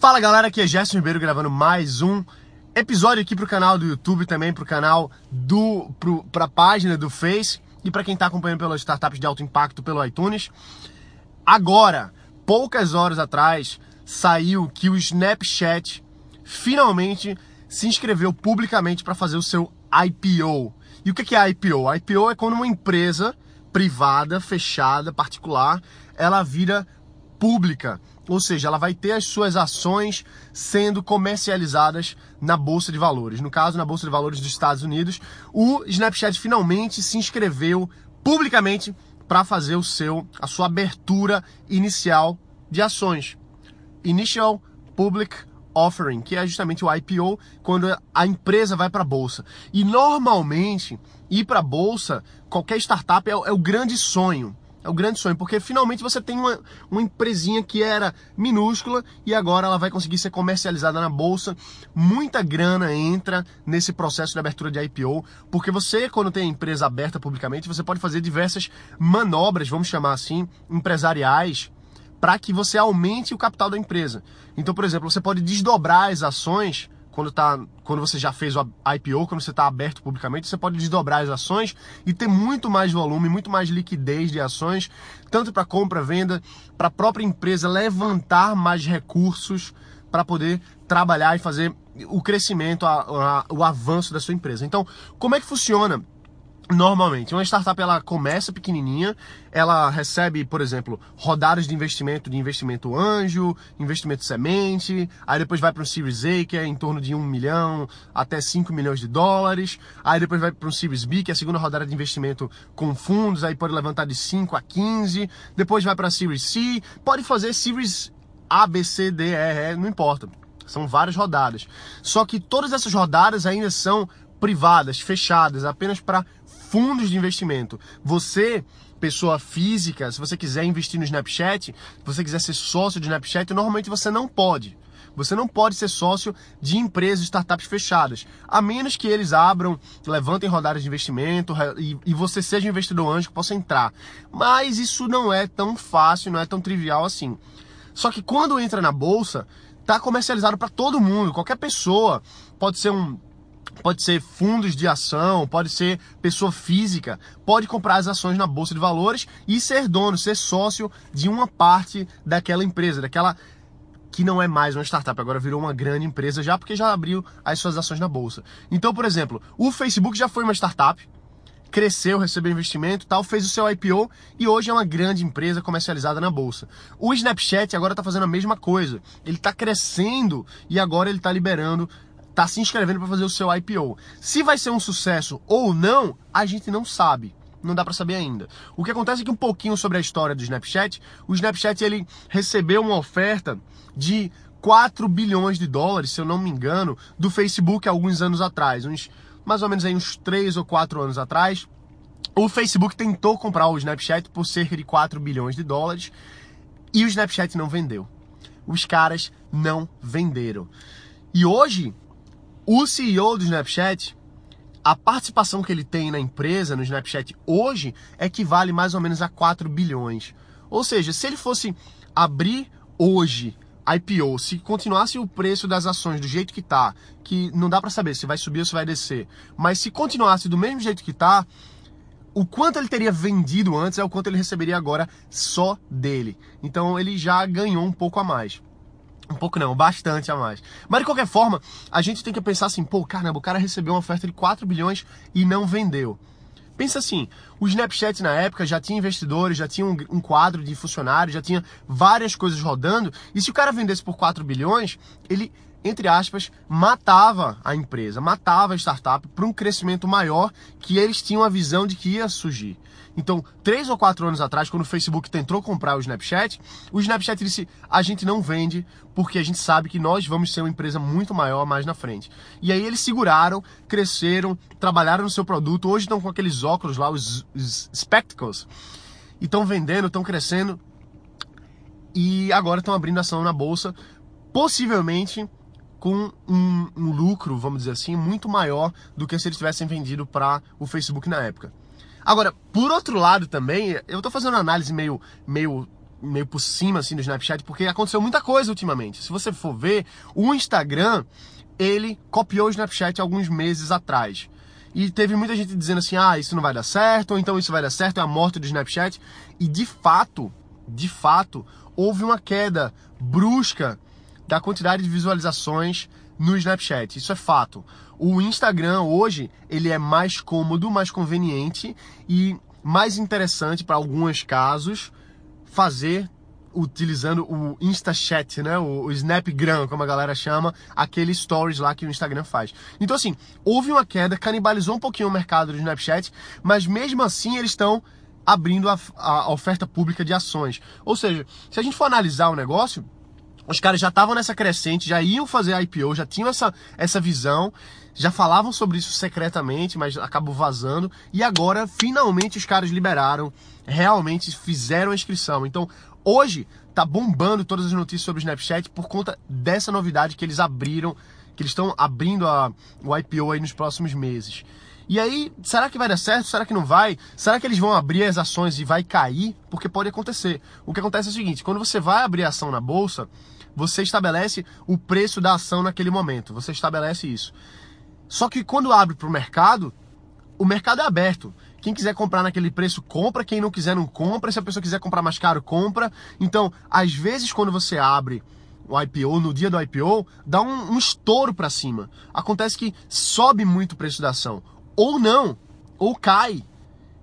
Fala galera, aqui é Gerson Ribeiro gravando mais um episódio aqui pro canal do YouTube, também pro canal do pro, pra página do Face e para quem tá acompanhando pelas startups de alto impacto pelo iTunes. Agora, poucas horas atrás, saiu que o Snapchat finalmente se inscreveu publicamente para fazer o seu IPO. E o que é IPO? IPO é quando uma empresa privada, fechada, particular, ela vira pública, ou seja, ela vai ter as suas ações sendo comercializadas na bolsa de valores. No caso, na bolsa de valores dos Estados Unidos, o Snapchat finalmente se inscreveu publicamente para fazer o seu a sua abertura inicial de ações. Initial Public Offering, que é justamente o IPO, quando a empresa vai para a bolsa. E normalmente, ir para a bolsa, qualquer startup é, é o grande sonho. É o grande sonho, porque finalmente você tem uma, uma empresinha que era minúscula e agora ela vai conseguir ser comercializada na bolsa. Muita grana entra nesse processo de abertura de IPO, porque você, quando tem a empresa aberta publicamente, você pode fazer diversas manobras, vamos chamar assim, empresariais, para que você aumente o capital da empresa. Então, por exemplo, você pode desdobrar as ações quando, tá, quando você já fez o IPO, quando você está aberto publicamente, você pode desdobrar as ações e ter muito mais volume, muito mais liquidez de ações, tanto para compra, venda, para a própria empresa levantar mais recursos para poder trabalhar e fazer o crescimento, a, a, o avanço da sua empresa. Então, como é que funciona? Normalmente, uma startup ela começa pequenininha, ela recebe, por exemplo, rodadas de investimento, de investimento anjo, investimento semente, aí depois vai para um Series A, que é em torno de 1 milhão até 5 milhões de dólares, aí depois vai para um Series B, que é a segunda rodada de investimento com fundos, aí pode levantar de 5 a 15, depois vai para Series C, pode fazer Series A, B, C, D, E, E, não importa. São várias rodadas. Só que todas essas rodadas ainda são privadas, fechadas, apenas para fundos de investimento. Você, pessoa física, se você quiser investir no Snapchat, se você quiser ser sócio de Snapchat, normalmente você não pode. Você não pode ser sócio de empresas, startups fechadas, a menos que eles abram, levantem rodadas de investimento e, e você seja um investidor anjo que possa entrar. Mas isso não é tão fácil, não é tão trivial assim. Só que quando entra na bolsa, está comercializado para todo mundo, qualquer pessoa pode ser um pode ser fundos de ação, pode ser pessoa física, pode comprar as ações na bolsa de valores e ser dono, ser sócio de uma parte daquela empresa, daquela que não é mais uma startup, agora virou uma grande empresa já porque já abriu as suas ações na bolsa. Então, por exemplo, o Facebook já foi uma startup, cresceu, recebeu investimento, tal, fez o seu IPO e hoje é uma grande empresa comercializada na bolsa. O Snapchat agora está fazendo a mesma coisa. Ele está crescendo e agora ele está liberando tá se inscrevendo para fazer o seu IPO. Se vai ser um sucesso ou não, a gente não sabe. Não dá para saber ainda. O que acontece é que um pouquinho sobre a história do Snapchat, o Snapchat ele recebeu uma oferta de 4 bilhões de dólares, se eu não me engano, do Facebook alguns anos atrás, uns mais ou menos aí uns 3 ou 4 anos atrás. O Facebook tentou comprar o Snapchat por cerca de 4 bilhões de dólares e o Snapchat não vendeu. Os caras não venderam. E hoje o CEO do Snapchat, a participação que ele tem na empresa, no Snapchat hoje, equivale mais ou menos a 4 bilhões. Ou seja, se ele fosse abrir hoje IPO, se continuasse o preço das ações do jeito que está, que não dá para saber se vai subir ou se vai descer, mas se continuasse do mesmo jeito que está, o quanto ele teria vendido antes é o quanto ele receberia agora só dele. Então ele já ganhou um pouco a mais. Um pouco não, bastante a mais. Mas de qualquer forma, a gente tem que pensar assim, pô, caramba, o cara recebeu uma oferta de 4 bilhões e não vendeu. Pensa assim, o Snapchat na época já tinha investidores, já tinha um, um, quadro de funcionários, já tinha várias coisas rodando, e se o cara vendesse por 4 bilhões, ele entre aspas, matava a empresa, matava a startup para um crescimento maior que eles tinham a visão de que ia surgir. Então, três ou quatro anos atrás, quando o Facebook tentou comprar o Snapchat, o Snapchat disse: a gente não vende porque a gente sabe que nós vamos ser uma empresa muito maior mais na frente. E aí eles seguraram, cresceram, trabalharam no seu produto. Hoje estão com aqueles óculos lá, os, os spectacles, e estão vendendo, estão crescendo. E agora estão abrindo ação na bolsa, possivelmente com um, um, lucro, vamos dizer assim, muito maior do que se eles tivessem vendido para o Facebook na época. Agora, por outro lado também, eu estou fazendo uma análise meio, meio meio por cima assim do Snapchat, porque aconteceu muita coisa ultimamente. Se você for ver, o Instagram, ele copiou o Snapchat alguns meses atrás. E teve muita gente dizendo assim: "Ah, isso não vai dar certo", ou então isso vai dar certo, é a morte do Snapchat. E de fato, de fato, houve uma queda brusca da quantidade de visualizações no Snapchat. Isso é fato. O Instagram hoje, ele é mais cômodo, mais conveniente e mais interessante para alguns casos fazer utilizando o InstaChat, né? O, Snapgram, como a galera chama, aquele stories lá que o Instagram faz. Então, assim, houve uma queda, canibalizou um pouquinho o mercado do Snapchat, mas mesmo assim eles estão abrindo a, a oferta pública de ações. Ou seja, se a gente for analisar o negócio, os caras já estavam nessa crescente, já iam fazer IPO, já tinham essa, essa visão, já falavam sobre isso secretamente, mas acabou vazando. E agora, finalmente, os caras liberaram, realmente fizeram a inscrição. Então, hoje, tá bombando todas as notícias sobre o Snapchat por conta dessa novidade que eles abriram, que eles estão abrindo a, o IPO aí nos próximos meses. E aí, será que vai dar certo? Será que não vai? Será que eles vão abrir as ações e vai cair? Porque pode acontecer. O que acontece é o seguinte: quando você vai abrir ação na bolsa, você estabelece o preço da ação naquele momento. Você estabelece isso. Só que quando abre para o mercado, o mercado é aberto. Quem quiser comprar naquele preço, compra. Quem não quiser, não compra. Se a pessoa quiser comprar mais caro, compra. Então, às vezes, quando você abre o IPO, no dia do IPO, dá um, um estouro para cima. Acontece que sobe muito o preço da ação ou não, ou cai.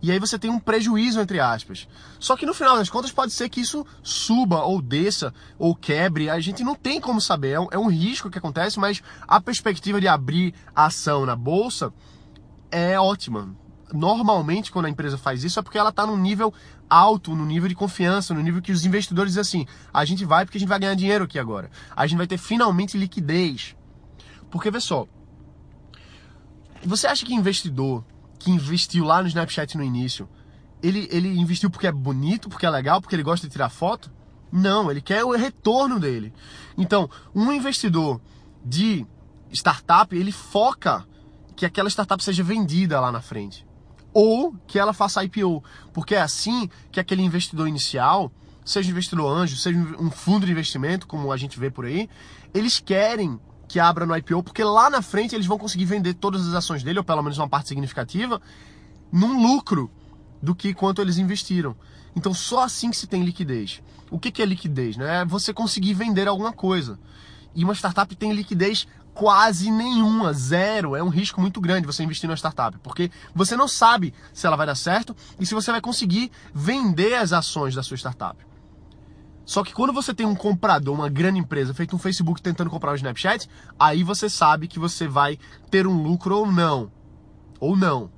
E aí você tem um prejuízo, entre aspas. Só que no final das contas pode ser que isso suba, ou desça, ou quebre. A gente não tem como saber. É um, é um risco que acontece, mas a perspectiva de abrir ação na bolsa é ótima. Normalmente, quando a empresa faz isso, é porque ela está num nível alto, no nível de confiança, no nível que os investidores dizem assim: a gente vai porque a gente vai ganhar dinheiro aqui agora. A gente vai ter finalmente liquidez. Porque, vê só, você acha que investidor que investiu lá no Snapchat no início, ele, ele investiu porque é bonito, porque é legal, porque ele gosta de tirar foto? Não, ele quer o retorno dele. Então, um investidor de startup, ele foca que aquela startup seja vendida lá na frente. Ou que ela faça IPO. Porque é assim que aquele investidor inicial, seja um investidor anjo, seja um fundo de investimento, como a gente vê por aí, eles querem que abra no IPO, porque lá na frente eles vão conseguir vender todas as ações dele, ou pelo menos uma parte significativa, num lucro do que quanto eles investiram. Então só assim que se tem liquidez. O que, que é liquidez? Né? É você conseguir vender alguma coisa. E uma startup tem liquidez quase nenhuma, zero. É um risco muito grande você investir numa startup, porque você não sabe se ela vai dar certo e se você vai conseguir vender as ações da sua startup. Só que quando você tem um comprador, uma grande empresa, feito um Facebook tentando comprar o Snapchat, aí você sabe que você vai ter um lucro ou não. Ou não.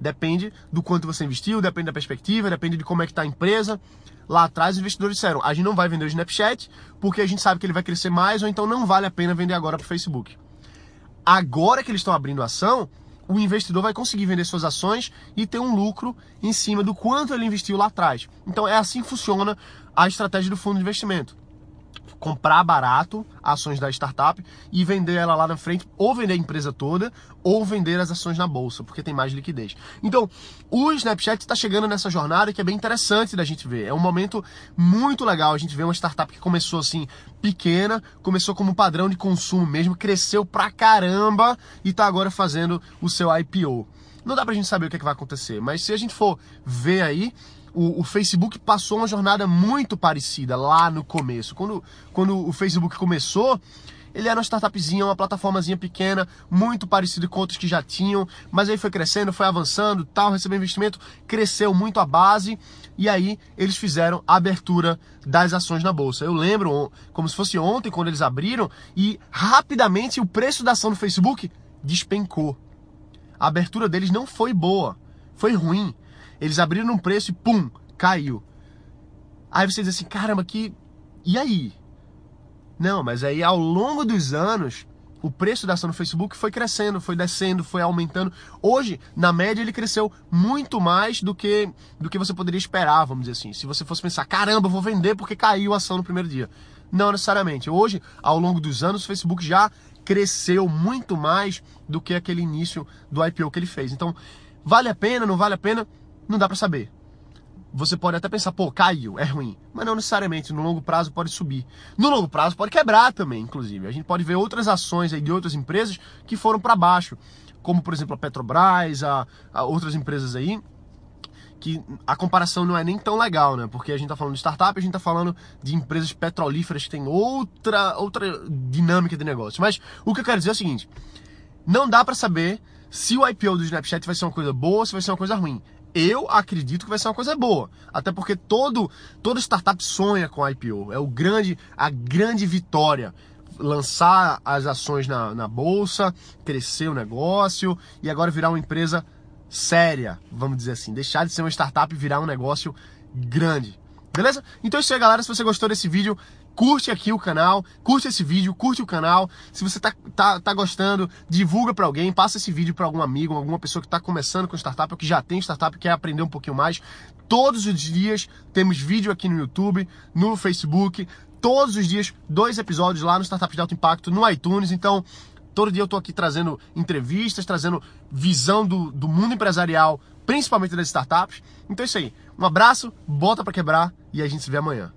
Depende do quanto você investiu, depende da perspectiva, depende de como é que está a empresa. Lá atrás, os investidores disseram: a gente não vai vender o Snapchat porque a gente sabe que ele vai crescer mais, ou então não vale a pena vender agora para o Facebook. Agora que eles estão abrindo ação, o investidor vai conseguir vender suas ações e ter um lucro em cima do quanto ele investiu lá atrás. Então é assim que funciona a estratégia do fundo de investimento. Comprar barato ações da startup e vender ela lá na frente, ou vender a empresa toda, ou vender as ações na bolsa, porque tem mais liquidez. Então, o Snapchat está chegando nessa jornada que é bem interessante da gente ver. É um momento muito legal. A gente vê uma startup que começou assim, pequena, começou como padrão de consumo mesmo, cresceu pra caramba e está agora fazendo o seu IPO. Não dá pra gente saber o que, é que vai acontecer, mas se a gente for ver aí, o, o, Facebook passou uma jornada muito parecida lá no começo. Quando, quando o Facebook começou, ele era uma startupzinha, uma plataformazinha pequena, muito parecido com outros que já tinham, mas aí foi crescendo, foi avançando, tal, recebeu investimento, cresceu muito a base e aí eles fizeram a abertura das ações na bolsa. Eu lembro como se fosse ontem quando eles abriram e rapidamente o preço da ação do Facebook despencou. A abertura deles não foi boa, foi ruim. Eles abriram um preço e pum, caiu. Aí você diz assim, caramba, que. E aí? Não, mas aí ao longo dos anos, o preço da ação no Facebook foi crescendo, foi descendo, foi aumentando. Hoje, na média, ele cresceu muito mais do que do que você poderia esperar, vamos dizer assim. Se você fosse pensar, caramba, vou vender porque caiu a ação no primeiro dia. Não necessariamente. Hoje, ao longo dos anos, o Facebook já cresceu muito mais do que aquele início do IPO que ele fez. Então, vale a pena, não vale a pena? Não dá para saber. você pode até pensar, pô, caiu, é ruim. Mas não necessariamente, no longo prazo pode subir. No longo prazo pode quebrar também, inclusive. A gente pode ver outras ações aí de outras empresas que foram para baixo, como por exemplo a Petrobras, a, a outras empresas aí, que a comparação não é nem tão legal, né? Porque a gente tá falando de startup, a gente tá falando de empresas petrolíferas que tem outra, outra dinâmica de negócio. Mas o que eu quero dizer é o seguinte: não dá para saber se o IPO do Snapchat vai ser uma coisa boa ou se vai ser uma coisa ruim. Eu acredito que vai ser uma coisa boa, até porque todo toda startup sonha com IPO. É o grande a grande vitória lançar as ações na, na bolsa, crescer o negócio e agora virar uma empresa séria, vamos dizer assim, deixar de ser uma startup e virar um negócio grande. Beleza? Então é isso aí, galera. Se você gostou desse vídeo, curte aqui o canal, curte esse vídeo, curte o canal. Se você tá, tá, tá gostando, divulga para alguém, passa esse vídeo para algum amigo, alguma pessoa que está começando com startup ou que já tem startup e quer aprender um pouquinho mais. Todos os dias temos vídeo aqui no YouTube, no Facebook, todos os dias, dois episódios lá no Startup de Alto Impacto, no iTunes. Então, todo dia eu tô aqui trazendo entrevistas, trazendo visão do, do mundo empresarial, principalmente das startups. Então é isso aí. Um abraço, bota para quebrar e a gente se vê amanhã.